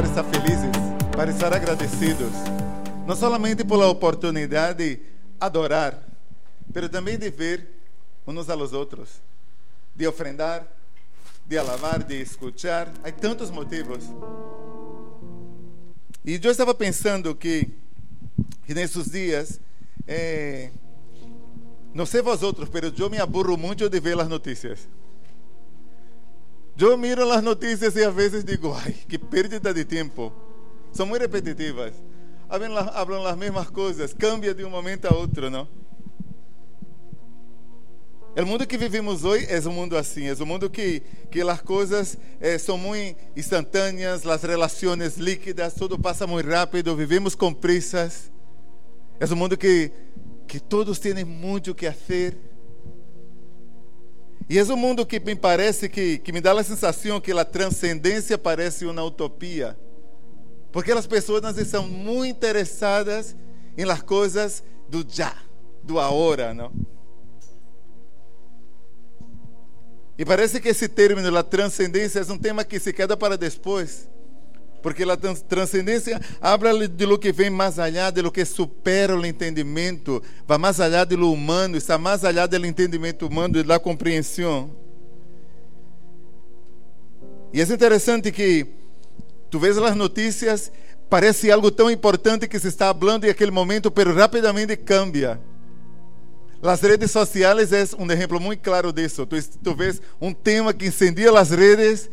para estar felizes, para estar agradecidos, não somente pela oportunidade de adorar, mas também de ver uns aos outros, de ofrendar, de alabar, de escuchar. Há tantos motivos. E eu estava pensando que, que nesses dias, eh, não sei vós outros, mas eu me aburro muito de ver as notícias. Eu miro as notícias e às vezes digo, ai, que pérdida de tempo. São muito repetitivas. Hablam as mesmas coisas, cambia de um momento a outro, não? O mundo que vivimos hoje é um mundo assim, é um mundo que, que as coisas eh, são muito instantâneas, as relações líquidas, tudo passa muito rápido, vivemos com prisas. É um mundo que, que todos têm muito que fazer. E é um mundo que me parece que, que me dá a sensação que a transcendência parece uma utopia. Porque as pessoas estão muito interessadas em las coisas do já, do agora, não? E parece que esse término, a transcendência, é um tema que se queda para depois. Porque a transcendência habla de lo que vem mais allá, de lo que supera o entendimento, vai mais allá de lo humano, está mais allá do entendimento humano e da compreensão. E é interessante que tu vês as notícias, parece algo tão importante que se está falando em aquele momento, mas rapidamente cambia. As redes sociais é um exemplo muito claro disso. Tu, tu vês um tema que incendia as redes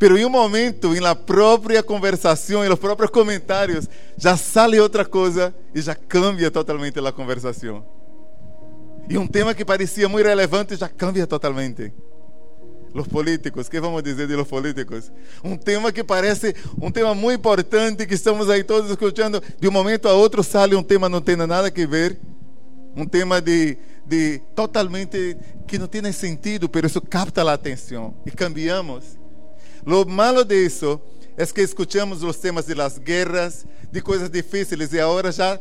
Pero em um momento, em la própria conversação, em los próprios comentários, já sale outra coisa e já cambia totalmente a conversação. E um tema que parecia muito relevante já cambia totalmente. Los políticos, que vamos dizer de los políticos? Um tema que parece um tema muito importante que estamos aí todos escutando, de um momento a outro sale um tema não tem nada a ver, um tema de, de totalmente que não tem sentido, pero isso capta a atenção e cambiamos. Lo malo de é que escutamos os temas de las guerras, de coisas difíceis e agora já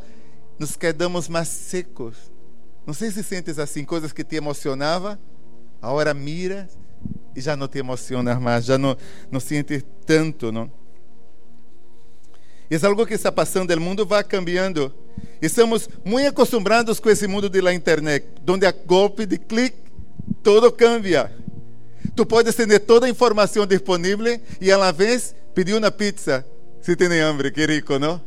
nos quedamos mais secos. Não sei se sentes assim, coisas que te emocionava, agora miras e já não te emocionas mais, já não, não sentes tanto, não? É algo que está passando, o mundo vai cambiando. Estamos muito acostumados com esse mundo da internet, onde a golpe de clique todo cambia. Tu puedes ter toda a informação disponível e a la vez pedir uma pizza se tem hambre, que rico, não?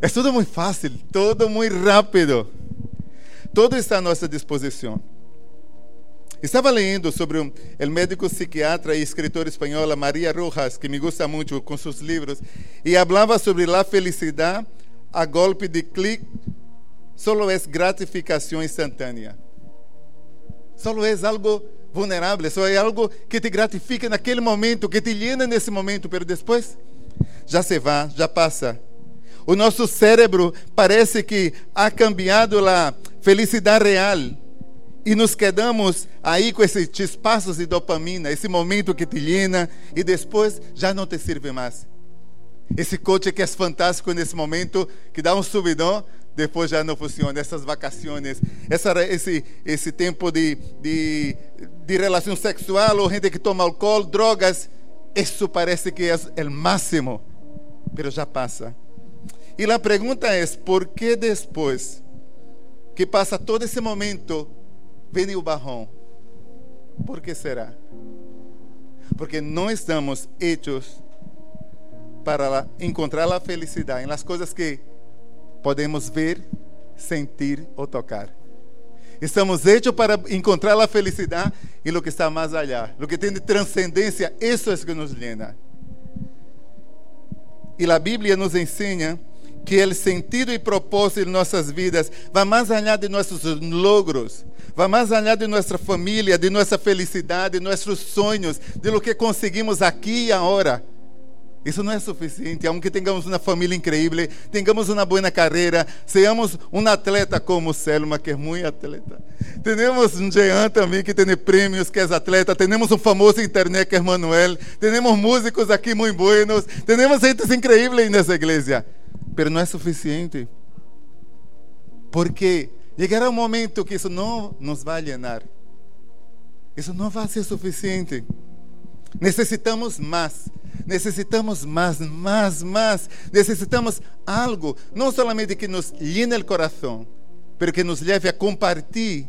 É tudo muito fácil, todo muito rápido. Todo está à nossa disposição. Estava lendo sobre o médico psiquiatra e escritor espanhola Maria Rojas, que me gusta muito com seus livros, e falava sobre a felicidade a golpe de clique, solo é gratificação instantânea. Solo é algo vulnerável, isso é algo que te gratifica naquele momento, que te llena nesse momento, mas depois já se vai, já passa. O nosso cérebro parece que ha cambiado a felicidade real e nos quedamos aí com esses chispazos de dopamina, esse momento que te llena e depois já não te serve mais. Esse coche que é fantástico nesse momento, que dá um subidão, depois já não funciona. Essas vacações, essa, esse, esse tempo de, de, de relação sexual, ou gente que toma álcool, drogas, isso parece que é o máximo, mas já passa. E a pergunta é: por que depois que passa todo esse momento, vem o barrão? Por que será? Porque não estamos hechos para encontrar a felicidade em las coisas que podemos ver, sentir ou tocar. Estamos hechos para encontrar a felicidade e o que está mais allá. O que tem de transcendência, isso é que nos llena. E a Bíblia nos ensina que o sentido e propósito de nossas vidas vai mais allá de nossos logros, vai mais allá de nossa família, de nossa felicidade, de nossos sonhos, de lo que conseguimos aqui e agora. Isso não é suficiente, aunque tenhamos uma família incrível, tenhamos uma boa carreira, seamos um atleta como Selma, que é muito atleta. Temos um Jean também que tem prêmios, que é atleta. Temos um famoso internet que é Manuel. Temos músicos aqui muito buenos. Temos gente incrível nessa igreja. Mas não é suficiente. Porque chegará um momento que isso não nos vai llenar. Isso não vai ser suficiente. Necessitamos mais necesitamos más, más, más. Necesitamos algo, no solamente que nos llene el corazón, pero que nos lleve a compartir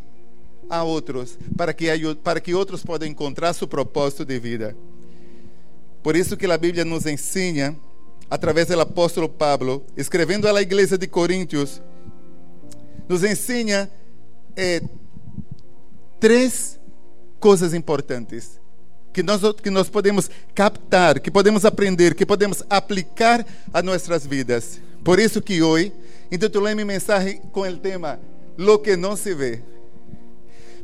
a outros, para que, para que outros possam encontrar seu propósito de vida. Por isso que a Bíblia nos ensina, através do apóstolo Pablo, escrevendo à igreja de Coríntios, nos ensina eh, três coisas importantes que nós, que nós podemos captar, que podemos aprender, que podemos aplicar a nossas vidas. Por isso que hoje intitulei minha mensagem com o tema Lo que não se vê.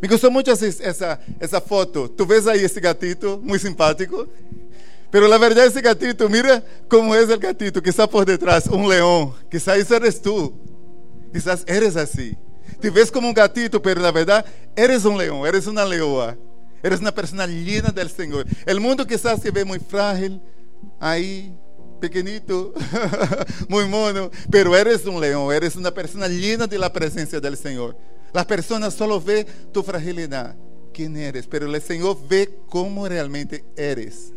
Me gostou muito essa, essa, essa foto. Tu vês aí esse gatito, muito simpático. Pero la verdad esse gatito, mira como é o gatito que está por detrás, um leão. Quizás eres tu. Quizás eres assim. Te ves como um gatito, pero na verdade eres um leão, eres uma leoa. Eres uma pessoa llena del Senhor. O mundo quizás se vê muito frágil, aí, pequenito, muito mono, pero eres um leão, eres uma pessoa llena de la presença del Senhor. Las personas solo ven tu fragilidad, quién eres, pero el Señor ve cómo realmente eres.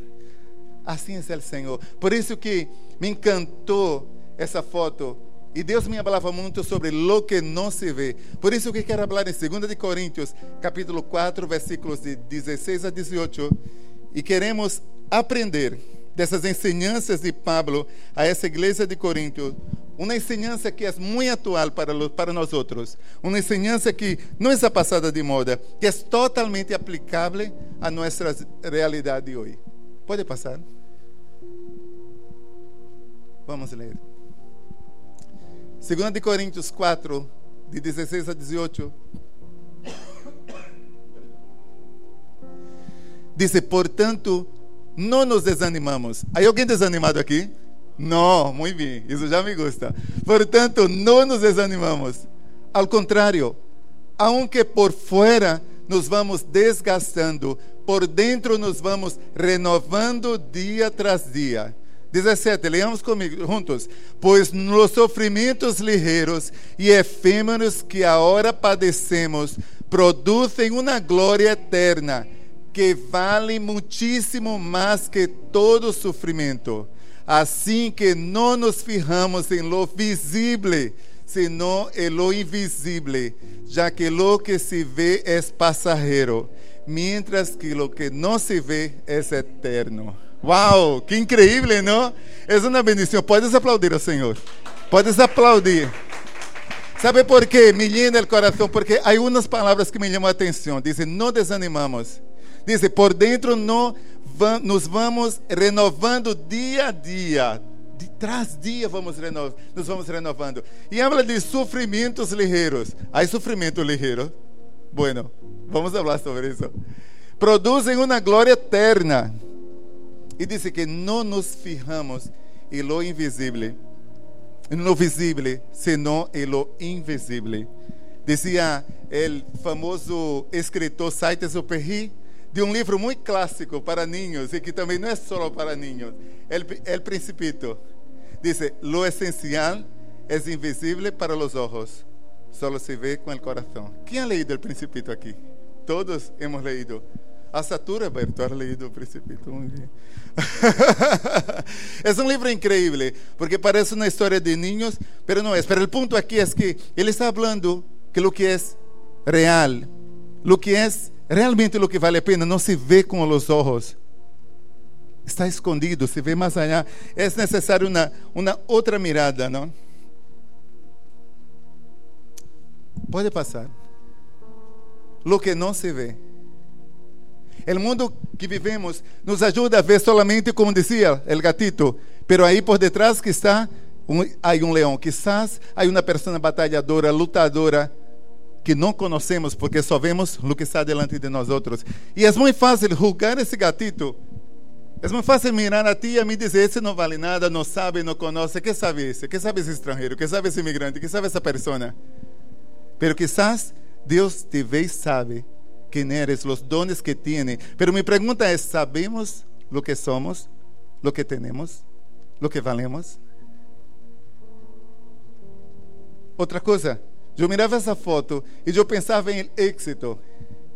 Assim é o Senhor. Por isso que me encantou essa foto. E Deus me falava muito sobre lo que não se vê. Por isso que quero falar em 2 de Coríntios, capítulo 4, versículos de 16 a 18. E queremos aprender dessas ensinanças de Pablo a essa igreja de Corinto, uma ensinança que é muito atual para, para nós outros, uma ensinança que não está passada de moda, que é totalmente aplicável a nossa realidade hoje. Pode passar? Vamos ler. 2 de Coríntios 4, de 16 a 18. Diz, portanto, não nos desanimamos. Há alguém desanimado aqui? Não, muito bem, isso já me gusta. Portanto, não nos desanimamos. Ao contrário, aunque por fora nos vamos desgastando, por dentro nos vamos renovando dia tras dia. 17, leamos comigo juntos. Pois nos sofrimentos ligeiros e efêmeros que agora padecemos, produzem uma glória eterna que vale muitíssimo mais que todo sofrimento. Assim que não nos fijamos em lo visível, senão em lo invisível, já que lo que se vê é passageiro, mientras que lo que não se vê é eterno. Uau, que incrível, não? É uma bendição. Podes aplaudir ao Senhor. Podes aplaudir. ¿Sabe por quê? Me llena o coração, porque há umas palavras que me chamam a atenção. Dizem, não desanimamos. Diz, por dentro no, nos vamos renovando dia a dia. De trás dia vamos reno, nos vamos renovando. E habla de sofrimentos ligeiros. Há sofrimento ligeiro? Bueno, vamos falar sobre isso. Produzem uma glória eterna. E diz que não nos fijamos em lo invisível, no visível, senão em lo invisível. Dizia o famoso escritor Saint-Exupéry, de um livro muito clássico para niños e que também não é só para niños. El, el Principito. Dice, lo esencial es invisible para los ojos, solo se ve con el corazón. ¿Quién ha leído el Principito aquí? Todos hemos leído. Hasta tú, Roberto, has leído el Principito. Muy bien. es un libro increíble, porque parece una historia de niños, pero no es. Pero el punto aquí es que él está hablando que lo que es real, lo que es realmente o que vale a pena não se vê com os olhos. Está escondido, se vê mais allá. É necessário uma, uma outra mirada, não? Pode passar. Lo que não se vê. O mundo que vivemos nos ajuda a ver solamente, como dizia o gatito, pero aí por detrás que está, um, há um leão. Quizás há uma pessoa batalhadora, lutadora, que não conhecemos porque só vemos o que está delante de nós outros. E é muito fácil julgar esse gatito. É muito fácil mirar a ti e a mim dizer: esse não vale nada, não sabe, não conhece. Que sabe esse? Que sabe esse estrangeiro? Que sabe esse imigrante? Que sabe essa pessoa? Pero quizás Deus te vê e sabe quem eres, os dones que tiene. Pero minha pergunta é: sabemos o que somos, o que temos, o que valemos? Outra coisa, eu mirava essa foto e eu pensava em êxito.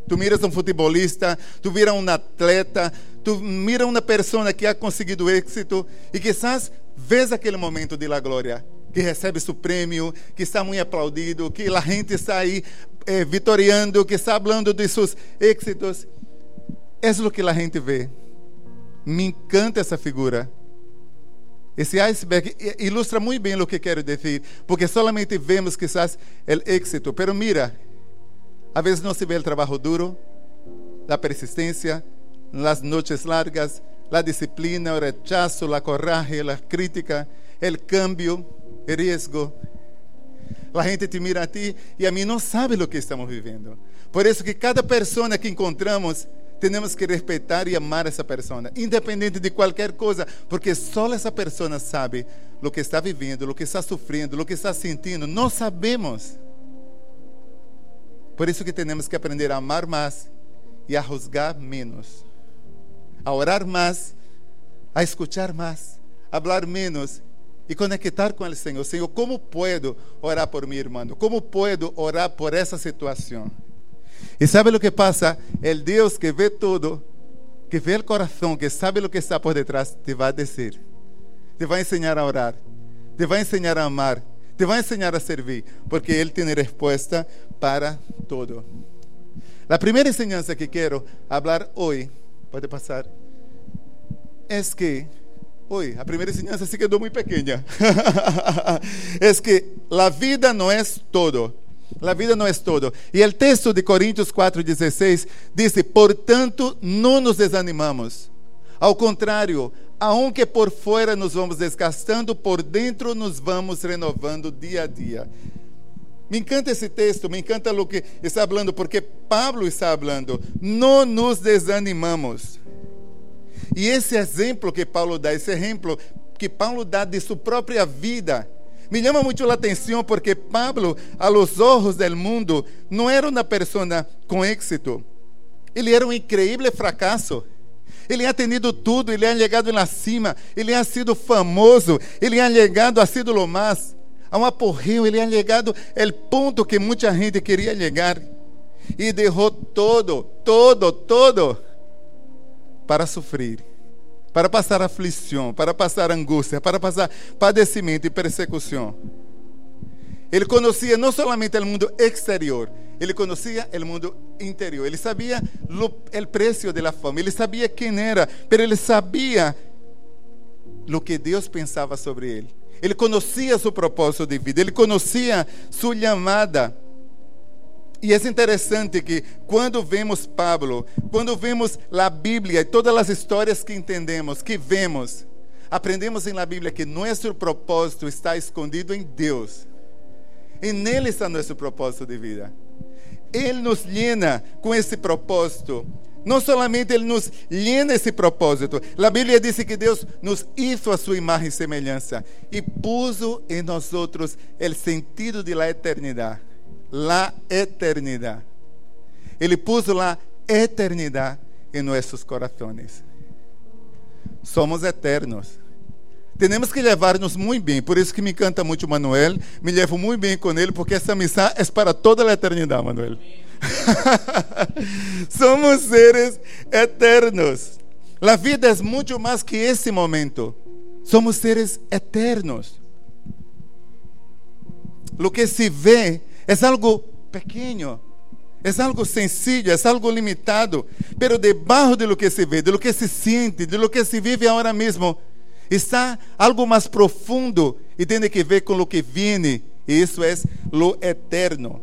Tu miras um futebolista, tu vira um atleta, tu mira uma pessoa que ha conseguido êxito e quizás vês aquele momento de la glória, que recebe seu prêmio, que está muito aplaudido, que a gente está aí eh, vitoriando, que está falando de seus êxitos. É o que a gente vê. Me encanta essa figura. Esse iceberg ilustra muito bem o que quero dizer, porque solamente vemos quizás o êxito, pero mira, a vezes não se vê o trabalho duro, a persistência, as noites largas, a disciplina, o rechazo, a coragem, a crítica, o cambio, o risco. A gente te mira a ti e a mim não sabe o que estamos vivendo. Por isso que cada pessoa que encontramos temos que respeitar e amar essa pessoa, independente de qualquer coisa, porque só essa pessoa sabe o que está vivendo, o que está sofrendo, o que está sentindo. Não sabemos. Por isso que temos que aprender a amar mais e a juzgar menos, a orar mais, a escuchar mais, a falar menos e conectar com o Senhor. Senhor, como puedo orar por meu irmão? Como puedo orar por essa situação? E sabe o que passa? El Deus que vê tudo, que vê o coração, que sabe o que está por detrás, te vai dizer, te vai ensinar a orar, te vai ensinar a amar, te vai ensinar a servir, porque Ele tem resposta para todo. A primeira enseñança que quero falar hoje, pode passar, é que hoje a primeira enseñança se quedou muito pequena. é que a vida não é todo. La vida não é todo. E o texto de Coríntios 4,16 diz: Portanto, não nos desanimamos. Ao contrário, aunque por fora nos vamos desgastando, por dentro nos vamos renovando dia a dia. Me encanta esse texto, me encanta o que está falando, porque Pablo está falando. Não nos desanimamos. E esse exemplo que Paulo dá, esse exemplo que Paulo dá de sua própria vida, me chama muito a atenção porque Pablo, a los ojos mundo, não era uma pessoa com êxito. Ele era um increíble fracasso. Ele ha tenido tudo, ele ha chegado na cima, ele ha sido famoso, ele ha chegado, ha sido lo más. A um aporreio, ele ha chegado el ponto que muita gente queria chegar. E derrou todo, todo, todo para sofrer para passar aflição, para passar angústia, para passar padecimento e persecução. Ele conhecia não somente o mundo exterior, ele conhecia o mundo interior. Ele sabia o preço da fama, ele sabia quem era, mas ele sabia o que Deus pensava sobre ele. Ele conhecia seu propósito de vida, ele conhecia sua chamada. E é interessante que quando vemos Pablo, quando vemos a Bíblia e todas as histórias que entendemos, que vemos, aprendemos em la Bíblia que nosso propósito está escondido em Deus. E nele está nosso propósito de vida. Ele nos llena com esse propósito. Não somente Ele nos llena esse propósito. A Bíblia diz que Deus nos hizo a sua imagem e semelhança e puso em nós outros o sentido de la eternidade la eternidad. Ele puso la eternidad em nossos corações. Somos eternos. Temos que levar-nos muito bem. Por isso que me encanta muito Manuel. Me levo muito bem com ele, porque essa missão é para toda a eternidade, Manuel. Somos seres eternos. A vida é muito mais que esse momento. Somos seres eternos. O que se vê é algo pequeno, é algo sencillo, é algo limitado, pero debaixo de lo que se vê, de lo que se siente, de lo que se vive agora mesmo, está algo mais profundo e tem que ver com o que viene, e isso é lo eterno.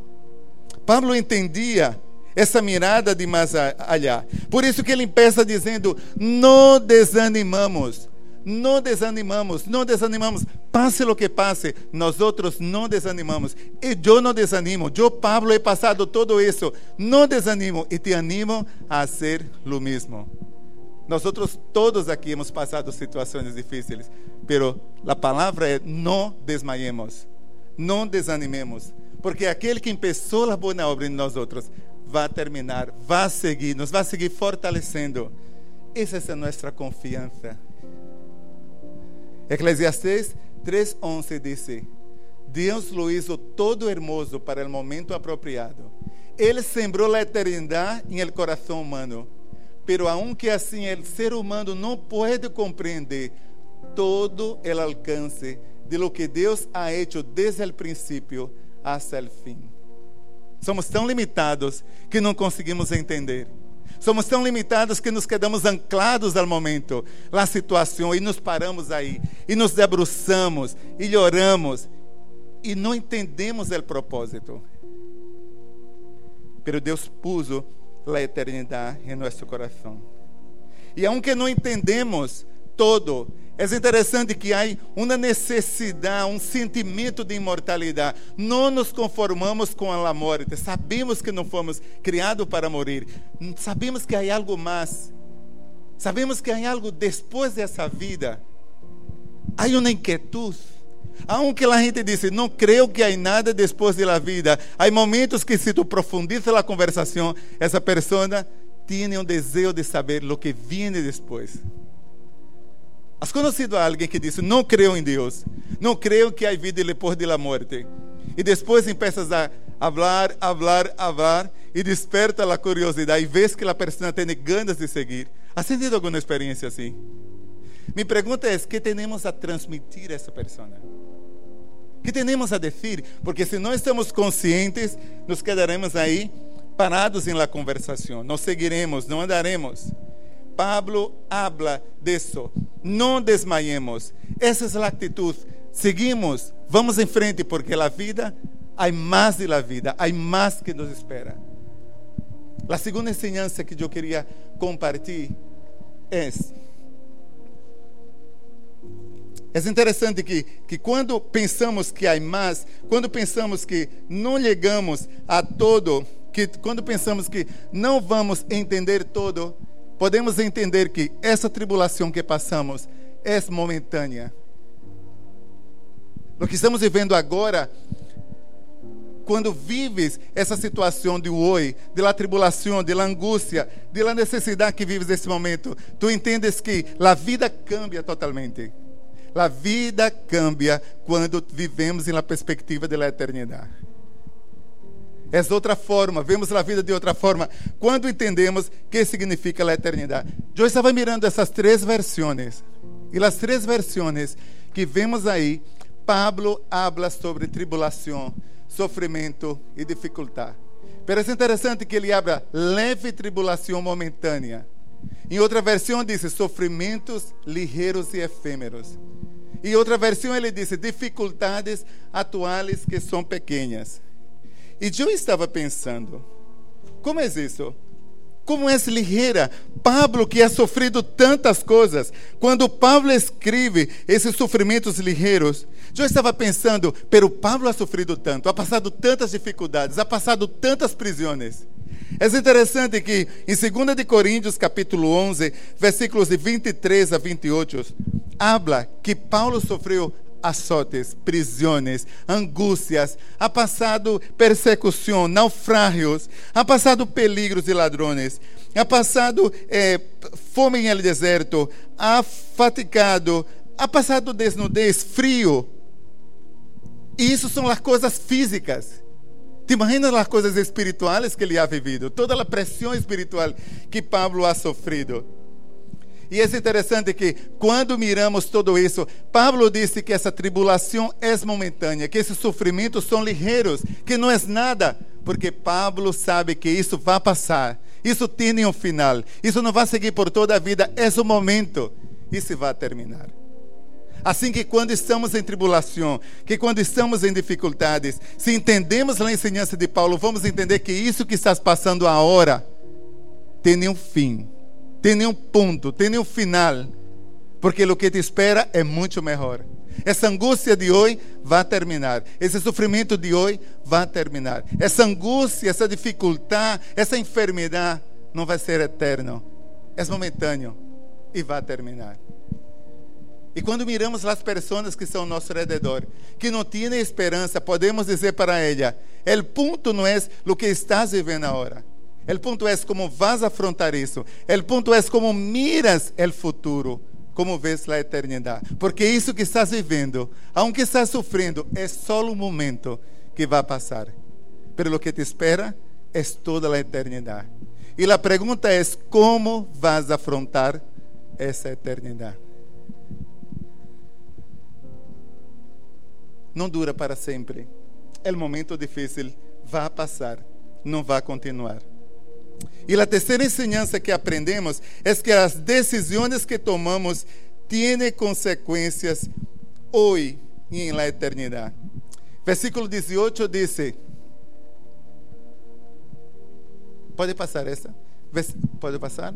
Pablo entendia essa mirada de mais allá. Por isso que ele empieza dizendo: não desanimamos. Não desanimamos, não desanimamos. Passe o que passe, nós outros não desanimamos. E eu não desanimo. Eu, Pablo, he passado todo isso. Não desanimo e te animo a ser o mesmo. Nós outros todos aqui hemos passado situações difíceis, pero a palavra é não desmaiemos, não desanimemos, porque aquele que começou a boa obra em nós outros vai terminar, vai seguir, nos vai seguir fortalecendo. Essa é a nossa confiança. Eclesiastes 3:11 diz: Deus lo hizo todo hermoso para el momento apropriado. Ele sembrou a eternidade em el coração humano. Pero aunque assim o ser humano não pode compreender todo o alcance de lo que Deus ha hecho desde o princípio hasta el fim. Somos tão limitados que não conseguimos entender. Somos tão limitados que nos quedamos anclados ao momento, na situação, e nos paramos aí, e nos debruçamos, e choramos, e não entendemos o propósito. Pero Deus puso a eternidade em nosso coração. E aunque não entendemos todo, é interessante que há uma necessidade, um sentimento de imortalidade. Não nos conformamos com a morte. Sabemos que não fomos criados para morrer. Sabemos que há algo mais. Sabemos que há algo depois dessa vida. Há uma inquietud. Aunque a gente diz, não creio que há nada depois da vida, há momentos que se tu profundiza a conversação, essa pessoa tem um desejo de saber o que viene depois. Has conhecido alguém que disse: Não creio em Deus, não creio que há vida depois da morte. E depois começas a falar, falar, falar, e desperta a curiosidade, e vês que a pessoa tem ganas de seguir. Has sentido alguma experiência assim? Minha pergunta é: que temos a transmitir a essa pessoa? que temos a dizer? Porque se não estamos conscientes, nos quedaremos aí parados em la conversação, não seguiremos, não andaremos. Pablo habla de eso. No desmayemos. Esa es la actitud. Seguimos, vamos em frente, porque a vida, há mais de la vida, há mais que nos espera. A segunda enseñanza que eu queria compartilhar é é interessante que, que quando pensamos que há mais, quando pensamos que não chegamos a todo, que quando pensamos que não vamos entender todo, podemos entender que essa tribulação que passamos é momentânea. O que estamos vivendo agora, quando vives essa situação de oi, de la tribulação, de la angústia, de la necessidade que vives nesse momento, tu entendes que a vida cambia totalmente. A vida cambia quando vivemos na perspectiva da eternidade é outra forma, vemos a vida de outra forma, quando entendemos que significa a eternidade. Eu estava mirando essas três versões, e as três versões que vemos aí, Pablo habla sobre tribulação, sofrimento e dificuldade. Mas é interessante que ele abra leve tribulação momentânea. Em outra versão diz sofrimentos ligeiros e efêmeros. E outra versão ele diz dificuldades atuais que são pequenas. E eu estava pensando, como é isso? Como é ligeira? Pablo, que ha sofrido tantas coisas, quando Pablo escreve esses sofrimentos ligeiros, eu estava pensando, pero Pablo ha sofrido tanto, ha passado tantas dificuldades, ha passado tantas prisões. É interessante que em 2 de Coríntios, capítulo 11, versículos de 23 a 28, habla que Paulo sofreu azotes, prisões, angústias, ha passado persecução, naufrágios, ha passado peligros e ladrões, ha passado eh, fome em el deserto, ha fatigado, ha passado desnudez, frio. E isso são as coisas físicas. Te imaginas as coisas espirituais que ele ha vivido, toda a pressão espiritual que Pablo ha sofrido. E é interessante que, quando miramos tudo isso, Pablo disse que essa tribulação é momentânea, que esses sofrimentos são ligeiros, que não é nada, porque Pablo sabe que isso vai passar, isso tem um final, isso não vai seguir por toda a vida, é o momento, se vai terminar. Assim que quando estamos em tribulação, que quando estamos em dificuldades, se entendemos a ensinança de Paulo, vamos entender que isso que estás passando agora tem um fim tem nenhum ponto, tem nenhum final, porque o que te espera é muito melhor. Essa angústia de hoje vai terminar. Esse sofrimento de hoje vai terminar. Essa angústia, essa dificuldade, essa enfermidade não vai ser eterno. É momentâneo e vai terminar. E quando miramos as pessoas que são ao nosso redor, que não têm esperança, podemos dizer para ela: o ponto não é o que estás vivendo agora. O ponto é como vas afrontar isso. O ponto é como miras o futuro, como ves a eternidade. Porque isso que estás vivendo, aunque estás sofrendo, é só um momento que vai passar. Pero o que te espera é toda a eternidade. E a pergunta é: como vas afrontar essa eternidade? Não dura para sempre. Um momento difícil, vai passar, não vai continuar. E a terceira enseñança que aprendemos é que as decisões que tomamos têm consequências hoje e na eternidade. Versículo 18 diz: Pode passar essa? Pode passar?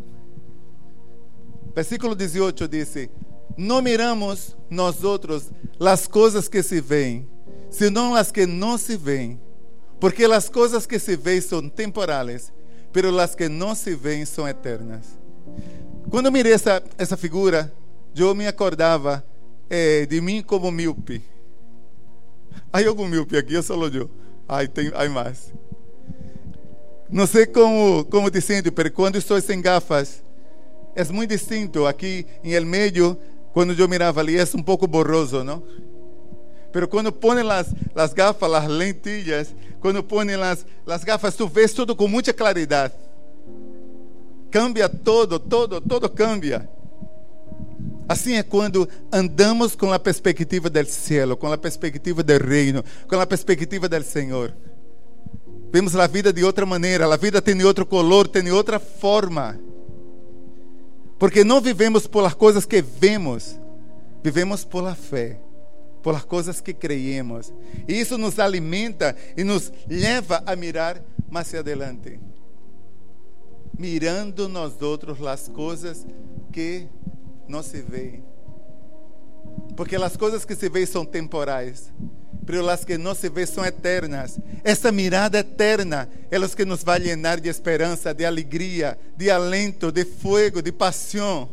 Versículo 18 diz: Não miramos nós outros as coisas que se veem, senão as que não se veem, porque as coisas que se veem são temporais, pero as que não se veem são eternas. Quando mirei essa, figura, eu me acordava eh, de mim como míope. Há algum míope aqui? Eu sou eu. Ai, tem, há mais. Não sei como, como te sentes, mas quando estou sem gafas, é muito distinto. Aqui em el meio, quando eu mirava ali, é um pouco borroso, não? Pero quando põe as, as gafas, as lentilhas, quando põe as, as gafas, tu vês tudo com muita claridade. Cambia todo, todo, todo cambia. Assim é quando andamos com a perspectiva do céu, com a perspectiva do reino, com a perspectiva do Senhor. Vemos a vida de outra maneira, a vida tem outro color, tem outra forma. Porque não vivemos pelas coisas que vemos, vivemos pela fé, pelas coisas que creemos. E isso nos alimenta e nos leva a mirar mais adelante. Mirando nós outros as coisas que não se veem. Porque as coisas que se veem são temporais pero las que no se ven son eternas. Essa mirada eterna é os que nos vai llenar de esperança, de alegria, de alento, de fuego, de paixão.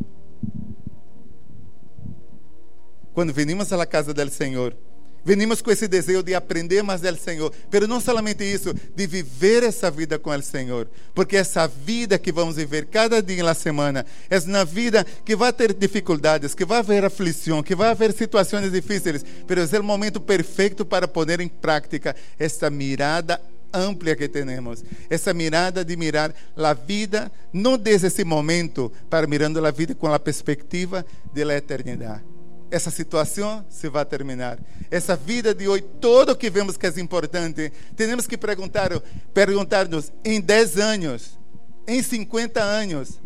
Quando venimos à casa do Senhor, Venimos com esse desejo de aprender mais do Senhor, mas não somente isso, de viver essa vida com o Senhor, porque essa vida que vamos viver cada dia na semana é na vida que vai ter dificuldades, que vai haver aflição, que vai haver situações difíceis, mas é o momento perfeito para poner em prática essa mirada ampla que temos, essa mirada de mirar a vida, não desde esse momento, para mirando a vida com a perspectiva da eternidade essa situação se vai terminar. Essa vida de hoje, todo o que vemos que é importante, temos que perguntar, perguntar-nos em 10 anos, em 50 anos,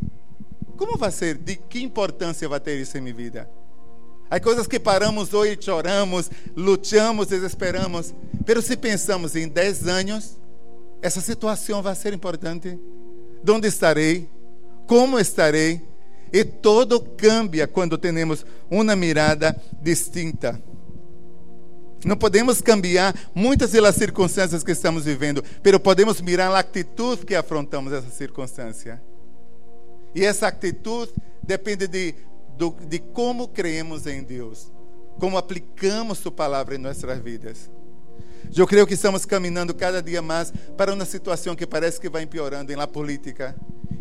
como vai ser? De que importância vai ter isso em minha vida? Há coisas que paramos hoje, choramos, lutamos, desesperamos, mas se pensamos em 10 anos, essa situação vai ser importante. Onde estarei? Como estarei? E todo cambia quando temos uma mirada distinta. Não podemos cambiar muitas das circunstâncias que estamos vivendo, mas podemos mirar a atitude que afrontamos essa circunstância. E essa atitude depende de, de como creemos em Deus, como aplicamos Sua palavra em nossas vidas. Eu creio que estamos caminhando cada dia mais para uma situação que parece que vai empeorando em la política,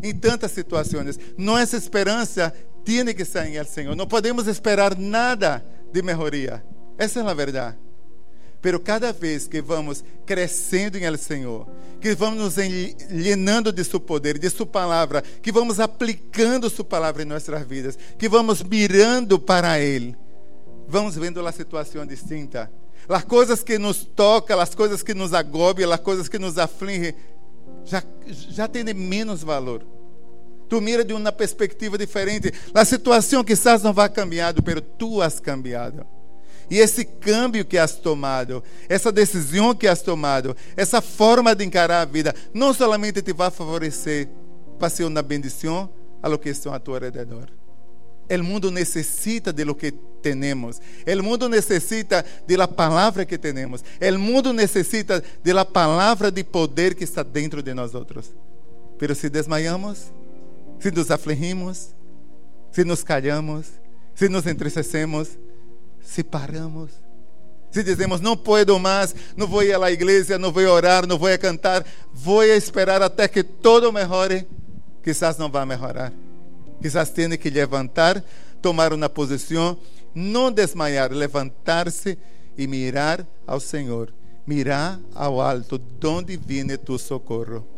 em tantas situações. Nossa esperança tem que estar em El Senhor. Não podemos esperar nada de melhoria. Essa é a verdade. Pero cada vez que vamos crescendo em El Senhor, que vamos nos llenando de Seu poder, de Sua palavra, que vamos aplicando Sua palavra em nossas vidas, que vamos mirando para Ele, vamos vendo a situação distinta as coisas que nos tocam, as coisas que nos agobiam, as coisas que nos afligem, já, já tem menos valor. Tu mira de uma perspectiva diferente. A situação quizás não vai cambiar, mas tu has cambiado. E esse câmbio que has tomado, essa decisão que has tomado, essa forma de encarar a vida, não somente te vai favorecer para ser uma bendição a lo que estão a tu redor. O mundo necessita de lo que temos. O mundo necessita de la palavra que temos. O mundo necessita de la palavra de poder que está dentro de nós. Pero se desmaiamos, se nos afligimos, se nos callamos, se nos entristecemos, se paramos, se dizemos não puedo mais, não vou ir à igreja, não vou orar, não vou cantar, vou esperar até que todo melhore, quizás não vai melhorar. Quizás tenha que levantar, tomar uma posição, não desmaiar, levantar-se e mirar ao Senhor. Mirar ao alto, donde viene tu socorro.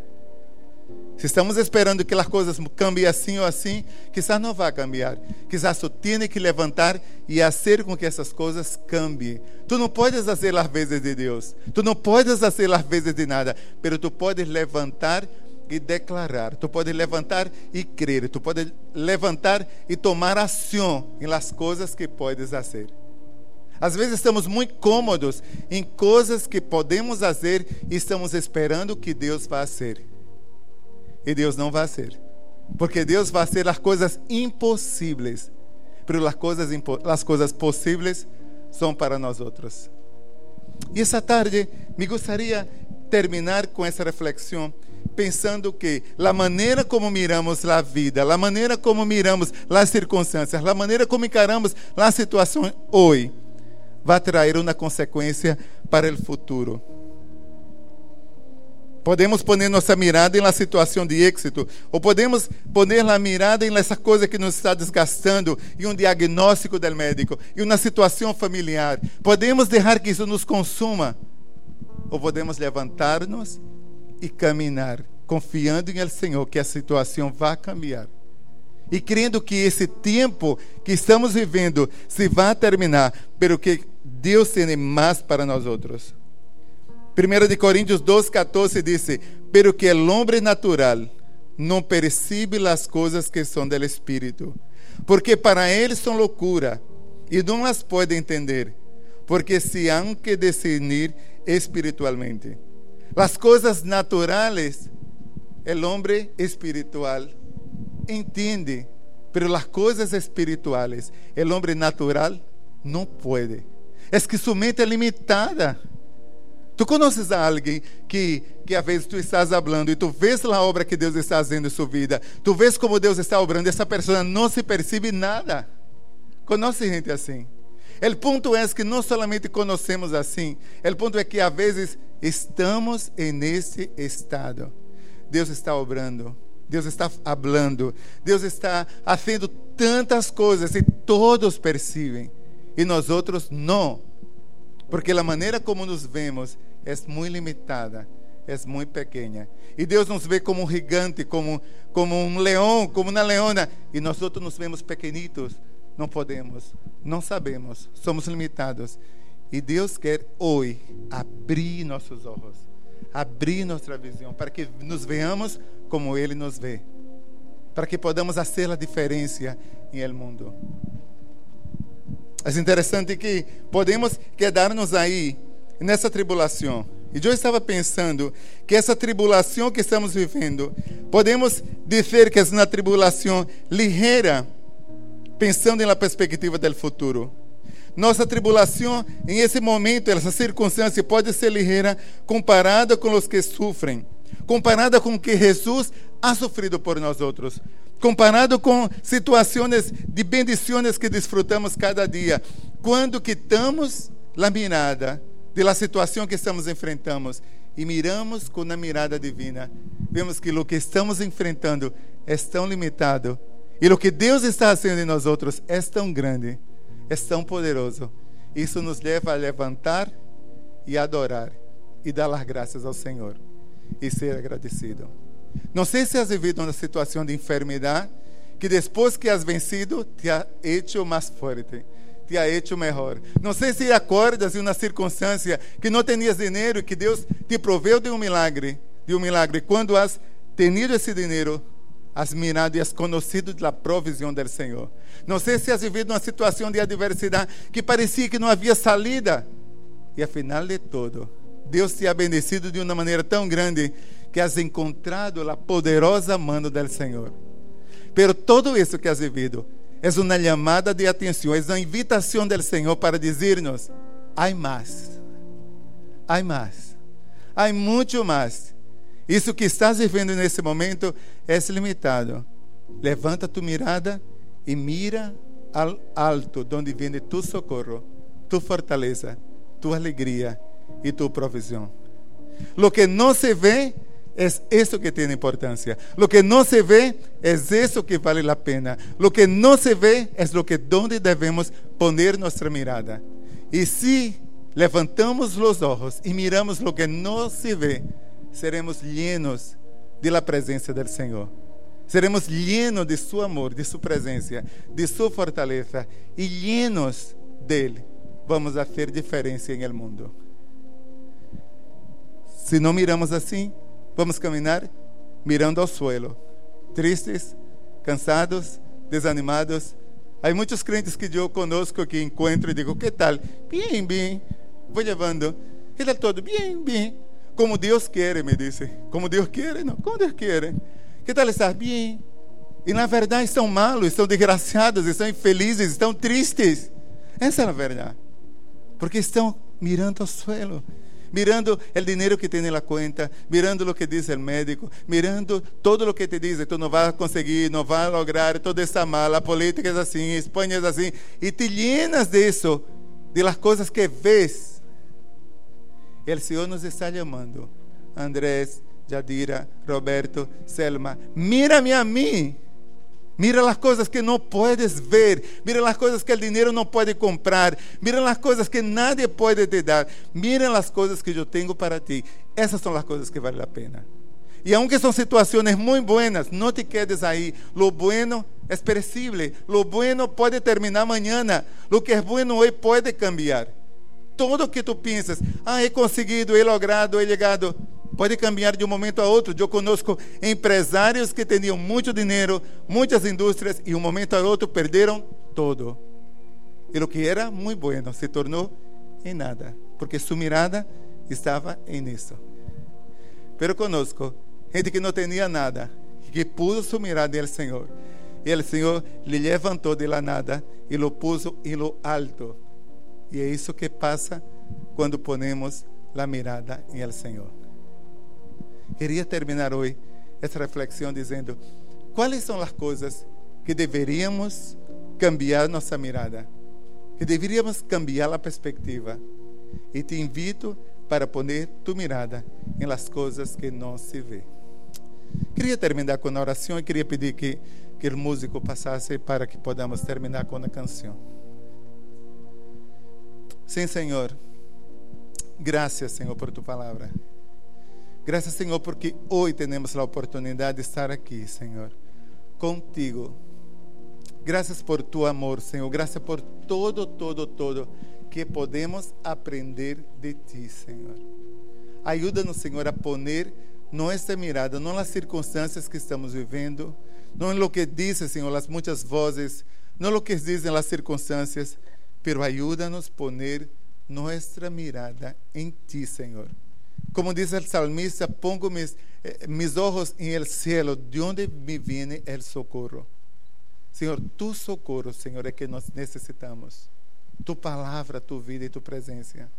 Se estamos esperando que as coisas cambiem assim ou assim, quizás não vai cambiar. Quizás tu tienes que levantar e fazer com que essas coisas cambiem. Tu não podes fazer as vezes de Deus. Tu não podes fazer as vezes de nada. Mas tu podes levantar e declarar. Tu podes levantar e crer. Tu podes levantar e tomar ação em las coisas que podes fazer. Às vezes estamos muito cômodos em coisas que podemos fazer e estamos esperando que Deus vá fazer. E Deus não vai ser. Porque Deus vai ser as coisas impossíveis. Mas as coisas, as coisas possíveis são para nós outros. E essa tarde me gostaria terminar com essa reflexão pensando que a maneira como miramos a vida, a maneira como miramos as circunstâncias, a maneira como encaramos a situação hoje, vai trazer uma consequência para o futuro. Podemos pôr nossa mirada em uma situação de êxito, ou podemos pôr a mirada em essa coisa que nos está desgastando, e um diagnóstico do médico, e uma situação familiar. Podemos deixar que isso nos consuma, ou podemos levantar-nos e caminhar, confiando em El Senhor que a situação vai cambiar. E crendo que esse tempo que estamos vivendo se vai terminar, pero que Deus tem mais para nós outros. 1 de Coríntios 2, 14 diz: Pero que el hombre natural não percibe as coisas que são del Espírito, porque para ele são loucura e não as pode entender, porque se há que discernir espiritualmente. As coisas naturais, o homem espiritual entende, pero as coisas espirituais, o homem natural não pode. É que sua mente é limitada. Tu conheces alguém que, que às vezes tu estás falando e tu vês a obra que Deus está fazendo em sua vida, tu vês como Deus está obrando, essa pessoa não se percebe nada. Conhece gente assim. O ponto é que não somente conhecemos assim, o ponto é que às vezes estamos nesse estado. Deus está obrando, Deus está falando, Deus está fazendo tantas coisas e todos percebem e nós outros não. Porque a maneira como nos vemos é muito limitada, é muito pequena. E Deus nos vê como um gigante, como, como um leão, como uma leona. E nós outros nos vemos pequenitos. Não podemos, não sabemos, somos limitados. E Deus quer hoje abrir nossos olhos, abrir nossa visão, para que nos veamos como Ele nos vê, para que podamos fazer a diferença em el mundo. É interessante que podemos quedar-nos aí nessa tribulação. E eu estava pensando que essa tribulação que estamos vivendo, podemos dizer que é uma tribulação ligeira, pensando na perspectiva do futuro. Nossa tribulação, em esse momento, essa circunstância, pode ser ligeira comparada com os que sofrem, comparada com o que Jesus ha sofrido por nós outros comparado com situações de bendições que desfrutamos cada dia. Quando quitamos a mirada da situação que estamos enfrentando e miramos com a mirada divina, vemos que o que estamos enfrentando é tão limitado e o que Deus está fazendo em nós outros é tão grande, é tão poderoso. Isso nos leva a levantar e adorar e dar as graças ao Senhor e ser agradecido. Não sei se has vivido uma situação de enfermidade que depois que has vencido te ha hecho mais forte, te ha hecho melhor. Não sei se acordas de uma circunstância que não tenias dinheiro e que Deus te proveu de um milagre, de um milagre. Quando has tenido esse dinheiro, has mirado e has conhecido a provisão do Senhor. Não sei se has vivido uma situação de adversidade que parecia que não havia salida. E afinal de tudo, Deus te ha bendecido de uma maneira tão grande que has encontrado a poderosa mano do Senhor. Pero todo isso que has vivido é uma chamada de atenção, é uma invitação do Senhor para dizer-nos: há mais, há mais, há muito mais. Isso que estás vivendo nesse momento é limitado. Levanta tu mirada e mira al alto, donde vem tu socorro, tu fortaleza, tu alegria e tu provisão. Lo que não se vê es eso que tiene importancia. Lo que no se ve es eso que vale la pena. Lo que no se ve es lo que donde debemos poner nuestra mirada. Y si levantamos los ojos y miramos lo que no se ve, seremos llenos de la presença do Senhor. Seremos llenos de su amor, de su presença, de su fortaleza e llenos dele. Vamos fazer diferença em el mundo. Se não miramos assim, vamos caminhar mirando ao suelo, tristes, cansados, desanimados. Há muitos crentes que eu conosco que encontro e digo: Que tal? Bem, bem. Vou levando. Que tal todo? Bem, bem. Como Deus quer, me disse. Como Deus quer? Não, como Deus quer. Que tal estar bem? E na verdade estão malos, estão desgraciados, estão infelizes, estão tristes. Essa é a verdade. Porque estão mirando ao suelo mirando o dinheiro que tem na conta, mirando o que diz o médico, mirando todo o que te diz, tu não vai conseguir, não vai lograr, toda essa mala, a política é assim, Espanha é assim, e te llenas disso, de las coisas que ves. O Senhor nos está chamando, Andrés, Jadira, Roberto, Selma, mira-me a mim. Mira las cosas que no puedes ver. Mira las cosas que el dinero no puede comprar. Mira las cosas que nadie puede te dar. Mira las cosas que yo tengo para ti. Esas son las cosas que valen la pena. Y aunque son situaciones muy buenas, no te quedes ahí. Lo bueno es perecible. Lo bueno puede terminar mañana. Lo que es bueno hoy puede cambiar. Todo que tú piensas, ah, he conseguido, he logrado, he llegado pode cambiar de um momento a outro. Eu conosco empresários que tinham muito dinheiro, muitas indústrias e de um momento a outro perderam todo. E o que era muito bueno se tornou em nada, porque sua mirada estava em isso. Pero conosco, gente que não tinha nada, que puso sua mirada no Senhor. E o Senhor lhe levantou de la nada e lo puso em lo alto. E é isso que passa quando ponemos a mirada em el Senhor. Queria terminar hoje essa reflexão dizendo: quais são as coisas que deveríamos cambiar nossa mirada, que deveríamos cambiar a perspectiva. E te invito para poner tu mirada em las coisas que não se vê. Queria terminar com a oração e queria pedir que, que o músico passasse para que podamos terminar com a canção. Sim, Senhor. Graças, Senhor, por tu palavra. Graças, Senhor, porque hoje temos a oportunidade de estar aqui, Senhor, contigo. Graças por tu amor, Senhor. Graças por todo, todo, todo que podemos aprender de ti, Senhor. Ajuda-nos, Senhor, a poner nossa mirada não nas circunstâncias que estamos vivendo, não em lo que dizem, Senhor, as muitas vozes, não lo que dizem as circunstâncias, pero ajuda-nos a poner nossa mirada em ti, Senhor. Como diz o salmista, pongo mis, eh, mis ojos en el cielo, de onde me viene el socorro. Senhor, tu socorro, Senhor, é que nós necessitamos. Tu palavra, tu vida e tu presença.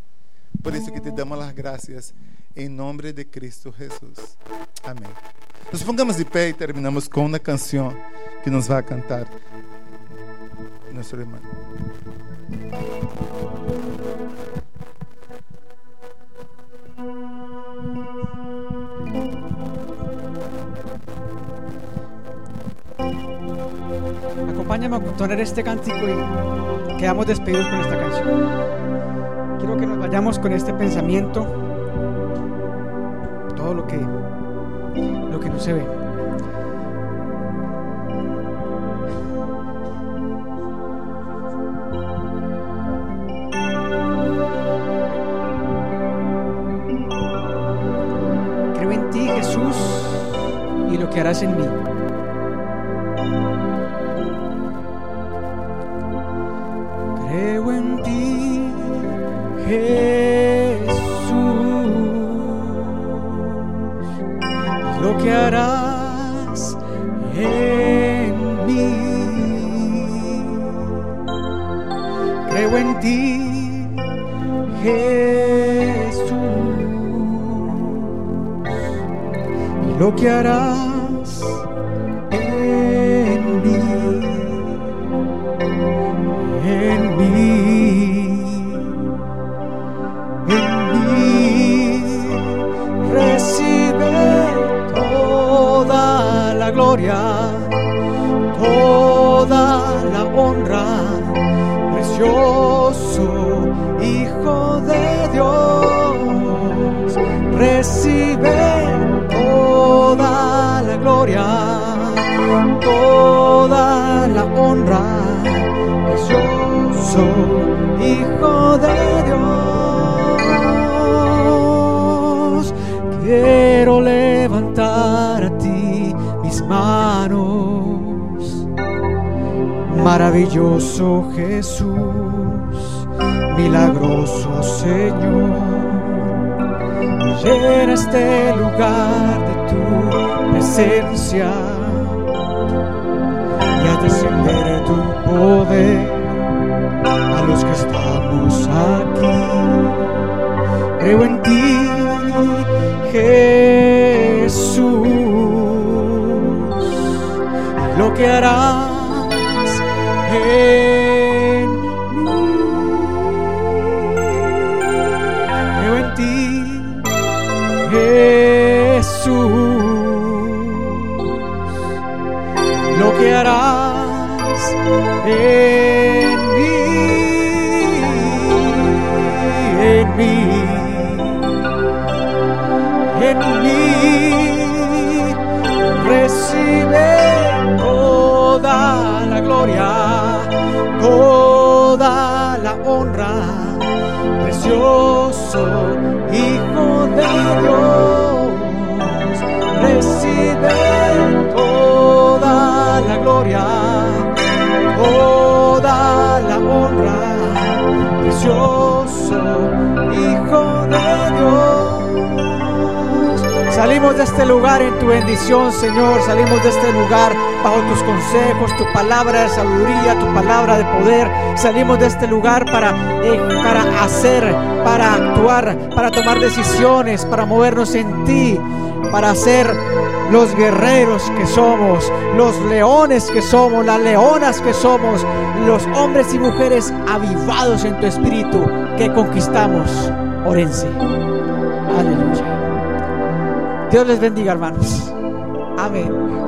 Por isso que te damos as graças em nome de Cristo Jesus. Amém. Nos pongamos de pé e terminamos com uma canção que nos vai cantar nosso irmão. Acompáñame a tocar este cántico y quedamos despedidos con esta canción. Quiero que nos vayamos con este pensamiento, todo lo que, lo que no se ve. Creo en ti, Jesús, y lo que harás en mí. Creo en ti, Jesús, lo que harás en mí. Creo en ti, Jesús, lo que harás toda la honra. Pues yo soy hijo de Dios. Quiero levantar a ti mis manos. Maravilloso Jesús, milagroso Señor llena este lugar de tu presencia y haz descender tu poder a los que estamos aquí. Creo en ti, Jesús, lo que harás precioso Hijo de Dios, recibe toda la gloria, toda la honra, precioso Hijo de Dios. Salimos de este lugar en tu bendición, Señor. Salimos de este lugar bajo tus consejos, tu palabra de sabiduría, tu palabra de poder. Salimos de este lugar para, eh, para hacer, para actuar, para tomar decisiones, para movernos en ti, para ser los guerreros que somos, los leones que somos, las leonas que somos, los hombres y mujeres avivados en tu espíritu que conquistamos Orense. Aleluya. Dios les bendiga, hermanos. Amén.